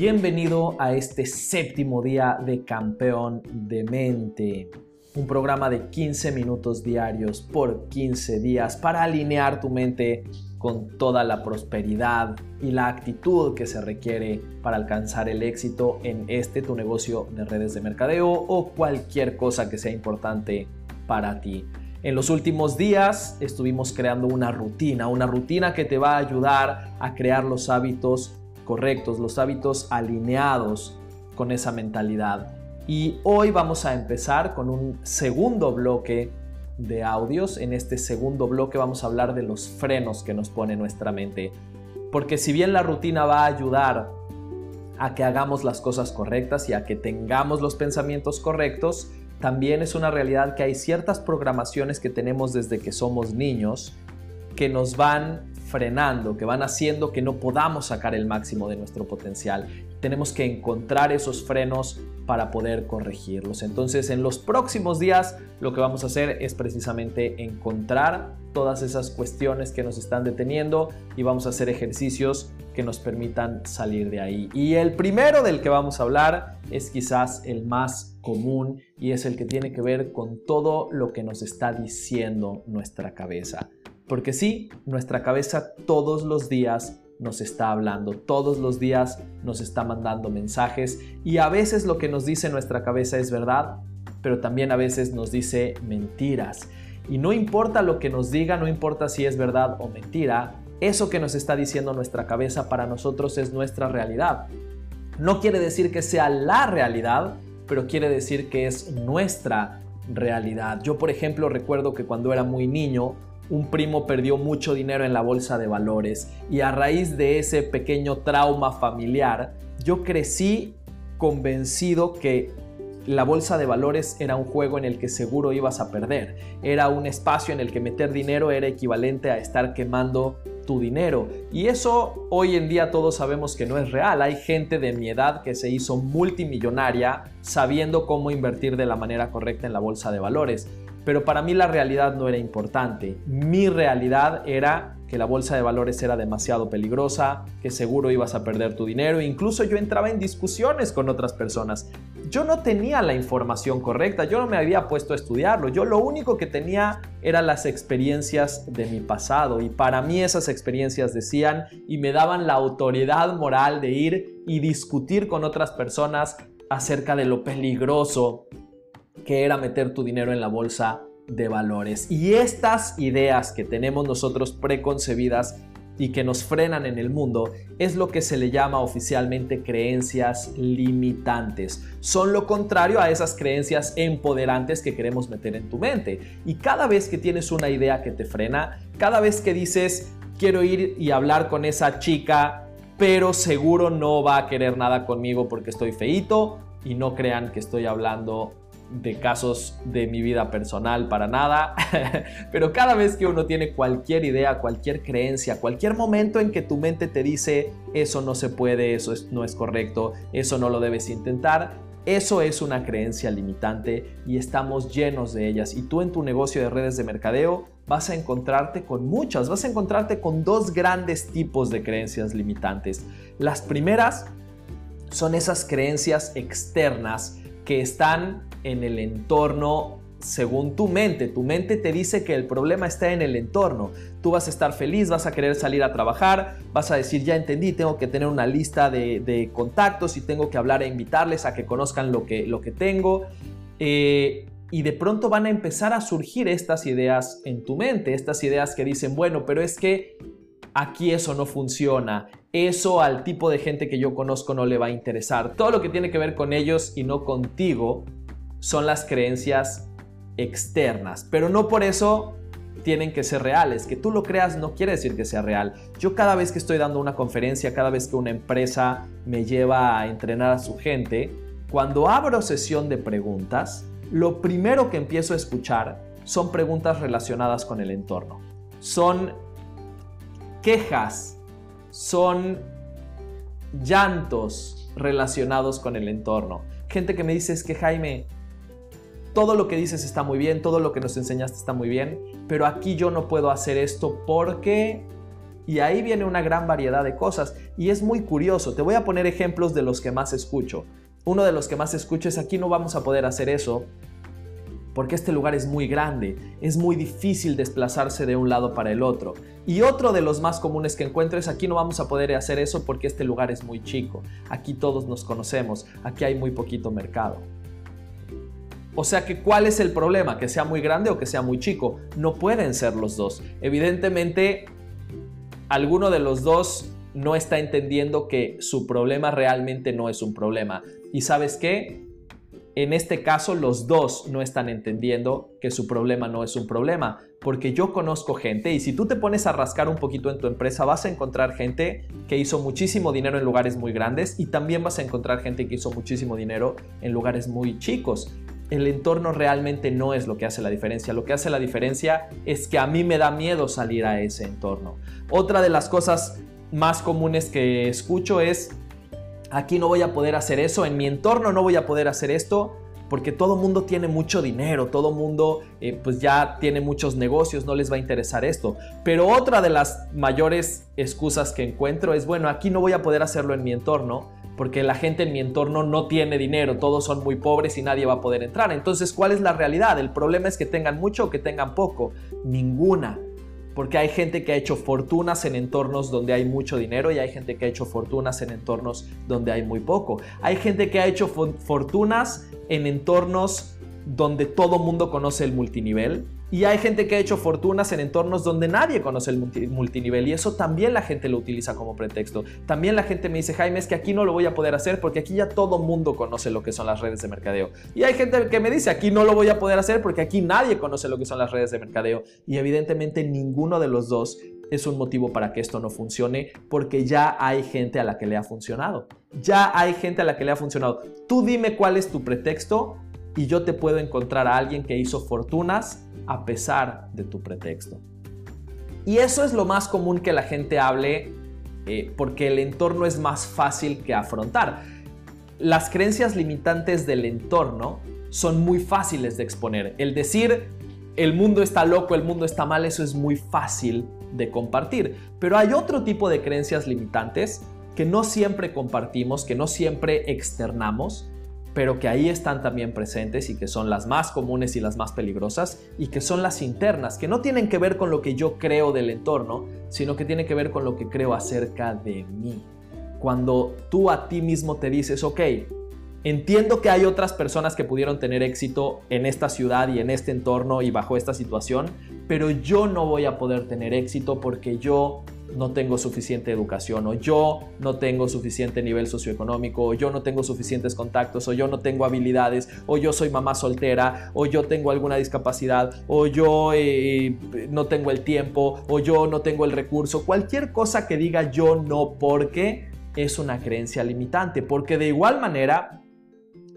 Bienvenido a este séptimo día de Campeón de Mente, un programa de 15 minutos diarios por 15 días para alinear tu mente con toda la prosperidad y la actitud que se requiere para alcanzar el éxito en este tu negocio de redes de mercadeo o cualquier cosa que sea importante para ti. En los últimos días estuvimos creando una rutina, una rutina que te va a ayudar a crear los hábitos correctos, los hábitos alineados con esa mentalidad. Y hoy vamos a empezar con un segundo bloque de audios. En este segundo bloque vamos a hablar de los frenos que nos pone nuestra mente. Porque si bien la rutina va a ayudar a que hagamos las cosas correctas y a que tengamos los pensamientos correctos, también es una realidad que hay ciertas programaciones que tenemos desde que somos niños que nos van frenando, que van haciendo que no podamos sacar el máximo de nuestro potencial. Tenemos que encontrar esos frenos para poder corregirlos. Entonces, en los próximos días lo que vamos a hacer es precisamente encontrar todas esas cuestiones que nos están deteniendo y vamos a hacer ejercicios que nos permitan salir de ahí. Y el primero del que vamos a hablar es quizás el más común y es el que tiene que ver con todo lo que nos está diciendo nuestra cabeza. Porque sí, nuestra cabeza todos los días nos está hablando, todos los días nos está mandando mensajes y a veces lo que nos dice nuestra cabeza es verdad, pero también a veces nos dice mentiras. Y no importa lo que nos diga, no importa si es verdad o mentira, eso que nos está diciendo nuestra cabeza para nosotros es nuestra realidad. No quiere decir que sea la realidad, pero quiere decir que es nuestra realidad. Yo, por ejemplo, recuerdo que cuando era muy niño, un primo perdió mucho dinero en la bolsa de valores y a raíz de ese pequeño trauma familiar, yo crecí convencido que la bolsa de valores era un juego en el que seguro ibas a perder. Era un espacio en el que meter dinero era equivalente a estar quemando tu dinero. Y eso hoy en día todos sabemos que no es real. Hay gente de mi edad que se hizo multimillonaria sabiendo cómo invertir de la manera correcta en la bolsa de valores. Pero para mí la realidad no era importante. Mi realidad era que la bolsa de valores era demasiado peligrosa, que seguro ibas a perder tu dinero. Incluso yo entraba en discusiones con otras personas. Yo no tenía la información correcta, yo no me había puesto a estudiarlo. Yo lo único que tenía eran las experiencias de mi pasado. Y para mí esas experiencias decían y me daban la autoridad moral de ir y discutir con otras personas acerca de lo peligroso que era meter tu dinero en la bolsa de valores. Y estas ideas que tenemos nosotros preconcebidas y que nos frenan en el mundo es lo que se le llama oficialmente creencias limitantes. Son lo contrario a esas creencias empoderantes que queremos meter en tu mente. Y cada vez que tienes una idea que te frena, cada vez que dices quiero ir y hablar con esa chica, pero seguro no va a querer nada conmigo porque estoy feito y no crean que estoy hablando de casos de mi vida personal para nada, pero cada vez que uno tiene cualquier idea, cualquier creencia, cualquier momento en que tu mente te dice eso no se puede, eso no es correcto, eso no lo debes intentar, eso es una creencia limitante y estamos llenos de ellas. Y tú en tu negocio de redes de mercadeo vas a encontrarte con muchas, vas a encontrarte con dos grandes tipos de creencias limitantes. Las primeras son esas creencias externas que están en el entorno según tu mente. Tu mente te dice que el problema está en el entorno. Tú vas a estar feliz, vas a querer salir a trabajar, vas a decir, ya entendí, tengo que tener una lista de, contactos y tengo que hablar e invitarles a que conozcan lo que, lo que tengo. Eh, y de pronto van a empezar a surgir estas ideas en tu mente, estas ideas que dicen, bueno, pero es que aquí eso no funciona, eso al tipo de gente que yo conozco no le va a interesar. Todo lo que tiene que ver con ellos y no contigo son las creencias externas, pero no por eso tienen que ser reales. Que tú lo creas no quiere decir que sea real. Yo cada vez que estoy dando una conferencia, cada vez que una empresa me lleva a entrenar a su gente, cuando abro sesión de preguntas, lo primero que empiezo a escuchar son preguntas relacionadas con el entorno. Son quejas, son llantos relacionados con el entorno. Gente que me dice es que Jaime, todo lo que dices está muy bien, todo lo que nos enseñaste está muy bien, pero aquí yo no puedo hacer esto porque... Y ahí viene una gran variedad de cosas y es muy curioso. Te voy a poner ejemplos de los que más escucho. Uno de los que más escucho es aquí no vamos a poder hacer eso porque este lugar es muy grande, es muy difícil desplazarse de un lado para el otro. Y otro de los más comunes que encuentro es aquí no vamos a poder hacer eso porque este lugar es muy chico, aquí todos nos conocemos, aquí hay muy poquito mercado. O sea que, ¿cuál es el problema? ¿Que sea muy grande o que sea muy chico? No pueden ser los dos. Evidentemente, alguno de los dos no está entendiendo que su problema realmente no es un problema. ¿Y sabes qué? En este caso, los dos no están entendiendo que su problema no es un problema, porque yo conozco gente y si tú te pones a rascar un poquito en tu empresa, vas a encontrar gente que hizo muchísimo dinero en lugares muy grandes y también vas a encontrar gente que hizo muchísimo dinero en lugares muy chicos. El entorno realmente no es lo que hace la diferencia. Lo que hace la diferencia es que a mí me da miedo salir a ese entorno. Otra de las cosas más comunes que escucho es aquí no voy a poder hacer eso, en mi entorno no voy a poder hacer esto, porque todo mundo tiene mucho dinero, todo mundo eh, pues ya tiene muchos negocios, no les va a interesar esto. Pero otra de las mayores excusas que encuentro es, bueno, aquí no voy a poder hacerlo en mi entorno, porque la gente en mi entorno no tiene dinero, todos son muy pobres y nadie va a poder entrar. Entonces, ¿cuál es la realidad? El problema es que tengan mucho o que tengan poco. Ninguna porque hay gente que ha hecho fortunas en entornos donde hay mucho dinero y hay gente que ha hecho fortunas en entornos donde hay muy poco. Hay gente que ha hecho fortunas en entornos donde todo mundo conoce el multinivel y hay gente que ha hecho fortunas en entornos donde nadie conoce el multinivel y eso también la gente lo utiliza como pretexto. También la gente me dice, Jaime, es que aquí no lo voy a poder hacer porque aquí ya todo mundo conoce lo que son las redes de mercadeo. Y hay gente que me dice, aquí no lo voy a poder hacer porque aquí nadie conoce lo que son las redes de mercadeo. Y evidentemente ninguno de los dos es un motivo para que esto no funcione porque ya hay gente a la que le ha funcionado. Ya hay gente a la que le ha funcionado. Tú dime cuál es tu pretexto y yo te puedo encontrar a alguien que hizo fortunas a pesar de tu pretexto. Y eso es lo más común que la gente hable eh, porque el entorno es más fácil que afrontar. Las creencias limitantes del entorno son muy fáciles de exponer. El decir el mundo está loco, el mundo está mal, eso es muy fácil de compartir. Pero hay otro tipo de creencias limitantes que no siempre compartimos, que no siempre externamos pero que ahí están también presentes y que son las más comunes y las más peligrosas y que son las internas, que no tienen que ver con lo que yo creo del entorno, sino que tienen que ver con lo que creo acerca de mí. Cuando tú a ti mismo te dices, ok, entiendo que hay otras personas que pudieron tener éxito en esta ciudad y en este entorno y bajo esta situación, pero yo no voy a poder tener éxito porque yo no tengo suficiente educación o yo no tengo suficiente nivel socioeconómico o yo no tengo suficientes contactos o yo no tengo habilidades o yo soy mamá soltera o yo tengo alguna discapacidad o yo eh, no tengo el tiempo o yo no tengo el recurso. Cualquier cosa que diga yo no porque es una creencia limitante porque de igual manera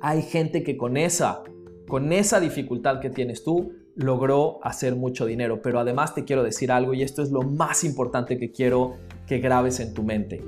hay gente que con esa, con esa dificultad que tienes tú logró hacer mucho dinero. Pero además te quiero decir algo y esto es lo más importante que quiero que grabes en tu mente.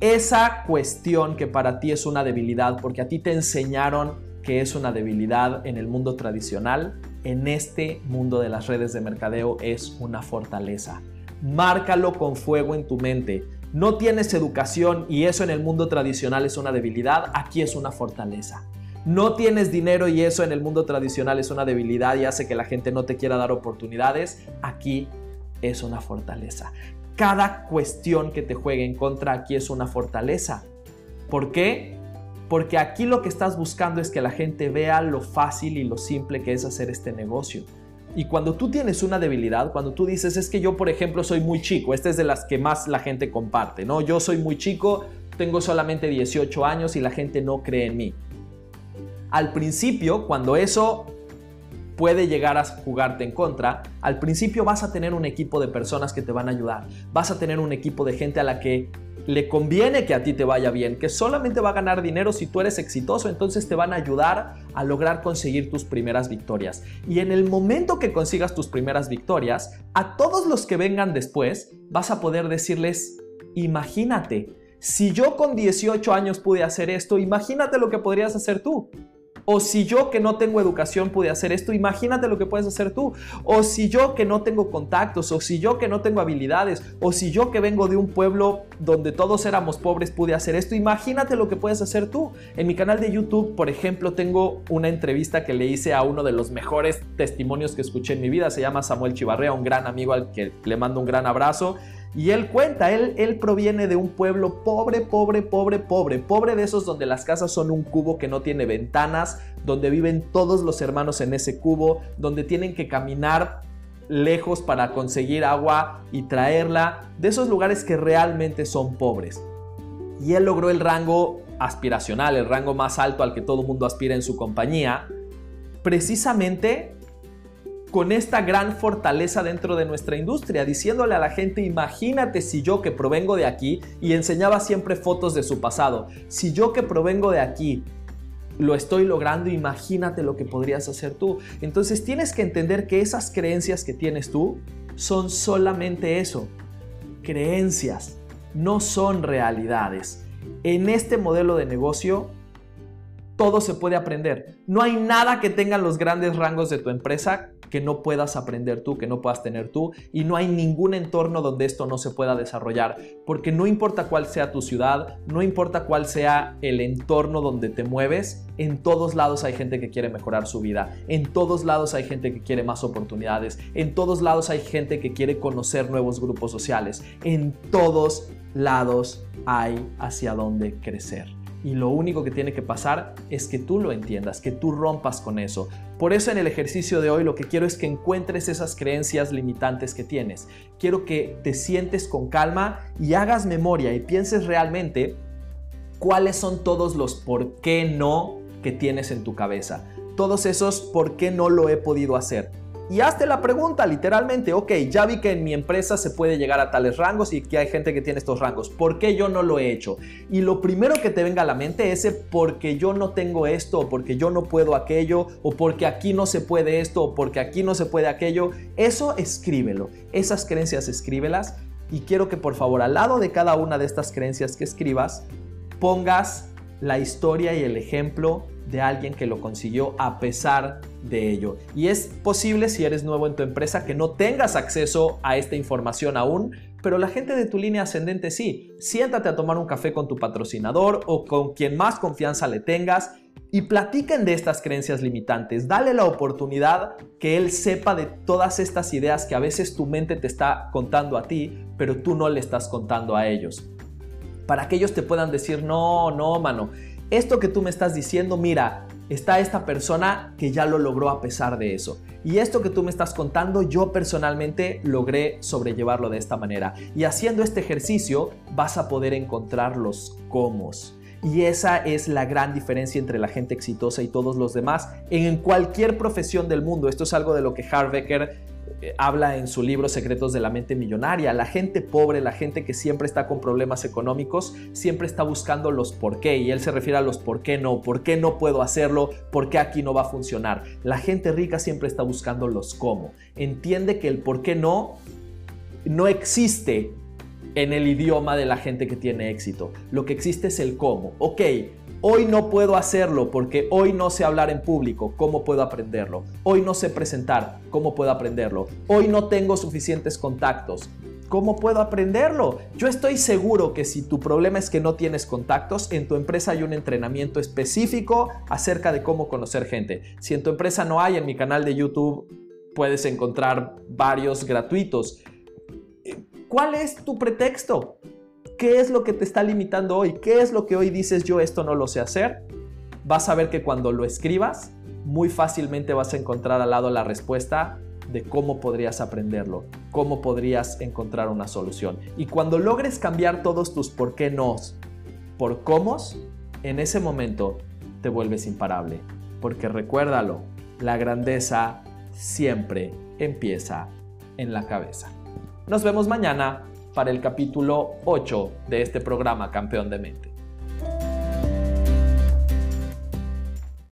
Esa cuestión que para ti es una debilidad, porque a ti te enseñaron que es una debilidad en el mundo tradicional, en este mundo de las redes de mercadeo es una fortaleza. Márcalo con fuego en tu mente. No tienes educación y eso en el mundo tradicional es una debilidad, aquí es una fortaleza no tienes dinero y eso en el mundo tradicional es una debilidad y hace que la gente no te quiera dar oportunidades, aquí es una fortaleza. Cada cuestión que te juegue en contra aquí es una fortaleza. ¿Por qué? Porque aquí lo que estás buscando es que la gente vea lo fácil y lo simple que es hacer este negocio. Y cuando tú tienes una debilidad, cuando tú dices, es que yo, por ejemplo, soy muy chico, esta es de las que más la gente comparte, ¿no? Yo soy muy chico, tengo solamente 18 años y la gente no cree en mí al principio, cuando eso puede llegar a jugarte en contra, al principio vas a tener un equipo de personas que te van a ayudar, vas a tener un equipo de gente a la que le conviene que a ti te vaya bien, que solamente va a ganar dinero si tú eres exitoso, entonces te van a ayudar a lograr conseguir tus primeras victorias. Y en el momento que consigas tus primeras victorias, a todos los que vengan después, vas a poder decirles, imagínate, si yo con 18 años pude hacer esto, imagínate lo que podrías hacer tú. O si yo que no tengo educación pude hacer esto, imagínate lo que puedes hacer tú. O si yo que no tengo contactos, o si yo que no tengo habilidades, o si yo que vengo de un pueblo donde todos éramos pobres pude hacer esto, imagínate lo que puedes hacer tú. En mi canal de YouTube, por ejemplo, tengo una entrevista que le hice a uno de los mejores testimonios que escuché en mi vida, se llama Samuel Chivarrea, un gran amigo al que le mando un gran abrazo. Y él cuenta, él, él proviene de un pueblo pobre, pobre, pobre, pobre, pobre de esos donde las casas son un cubo que no tiene ventanas, donde viven todos los hermanos en ese cubo, donde tienen que caminar lejos para conseguir agua y traerla, de esos lugares que realmente son pobres. Y él logró el rango aspiracional, el rango más alto al que todo mundo aspira en su compañía, precisamente con esta gran fortaleza dentro de nuestra industria, diciéndole a la gente, imagínate si yo que provengo de aquí, y enseñaba siempre fotos de su pasado, si yo que provengo de aquí lo estoy logrando, imagínate lo que podrías hacer tú. Entonces tienes que entender que esas creencias que tienes tú son solamente eso, creencias, no son realidades. En este modelo de negocio, todo se puede aprender. No hay nada que tengan los grandes rangos de tu empresa que no puedas aprender tú, que no puedas tener tú, y no hay ningún entorno donde esto no se pueda desarrollar, porque no importa cuál sea tu ciudad, no importa cuál sea el entorno donde te mueves, en todos lados hay gente que quiere mejorar su vida, en todos lados hay gente que quiere más oportunidades, en todos lados hay gente que quiere conocer nuevos grupos sociales, en todos lados hay hacia dónde crecer y lo único que tiene que pasar es que tú lo entiendas, que tú rompas con eso. Por eso en el ejercicio de hoy lo que quiero es que encuentres esas creencias limitantes que tienes. Quiero que te sientes con calma y hagas memoria y pienses realmente cuáles son todos los por qué no que tienes en tu cabeza. Todos esos por qué no lo he podido hacer y hazte la pregunta literalmente, ok, ya vi que en mi empresa se puede llegar a tales rangos y que hay gente que tiene estos rangos, ¿por qué yo no lo he hecho? Y lo primero que te venga a la mente es porque yo no tengo esto, o porque yo no puedo aquello, o porque aquí no se puede esto, o porque aquí no se puede aquello, eso escríbelo, esas creencias escríbelas y quiero que por favor al lado de cada una de estas creencias que escribas pongas la historia y el ejemplo de alguien que lo consiguió a pesar de ello. Y es posible si eres nuevo en tu empresa que no tengas acceso a esta información aún, pero la gente de tu línea ascendente sí. Siéntate a tomar un café con tu patrocinador o con quien más confianza le tengas y platiquen de estas creencias limitantes. Dale la oportunidad que él sepa de todas estas ideas que a veces tu mente te está contando a ti, pero tú no le estás contando a ellos. Para que ellos te puedan decir, no, no, mano, esto que tú me estás diciendo, mira, está esta persona que ya lo logró a pesar de eso. Y esto que tú me estás contando, yo personalmente logré sobrellevarlo de esta manera. Y haciendo este ejercicio vas a poder encontrar los cómo. Y esa es la gran diferencia entre la gente exitosa y todos los demás en cualquier profesión del mundo. Esto es algo de lo que Harvecker habla en su libro Secretos de la Mente Millonaria. La gente pobre, la gente que siempre está con problemas económicos, siempre está buscando los por qué. Y él se refiere a los por qué no, por qué no puedo hacerlo, por qué aquí no va a funcionar. La gente rica siempre está buscando los cómo. Entiende que el por qué no no existe en el idioma de la gente que tiene éxito. Lo que existe es el cómo. Ok, Hoy no puedo hacerlo porque hoy no sé hablar en público. ¿Cómo puedo aprenderlo? Hoy no sé presentar. ¿Cómo puedo aprenderlo? Hoy no tengo suficientes contactos. ¿Cómo puedo aprenderlo? Yo estoy seguro que si tu problema es que no tienes contactos, en tu empresa hay un entrenamiento específico acerca de cómo conocer gente. Si en tu empresa no hay, en mi canal de YouTube puedes encontrar varios gratuitos. ¿Cuál es tu pretexto? ¿Qué es lo que te está limitando hoy? ¿Qué es lo que hoy dices yo esto no lo sé hacer? Vas a ver que cuando lo escribas, muy fácilmente vas a encontrar al lado la respuesta de cómo podrías aprenderlo, cómo podrías encontrar una solución. Y cuando logres cambiar todos tus por qué no por cómo, en ese momento te vuelves imparable. Porque recuérdalo, la grandeza siempre empieza en la cabeza. Nos vemos mañana para el capítulo 8 de este programa Campeón de Mente.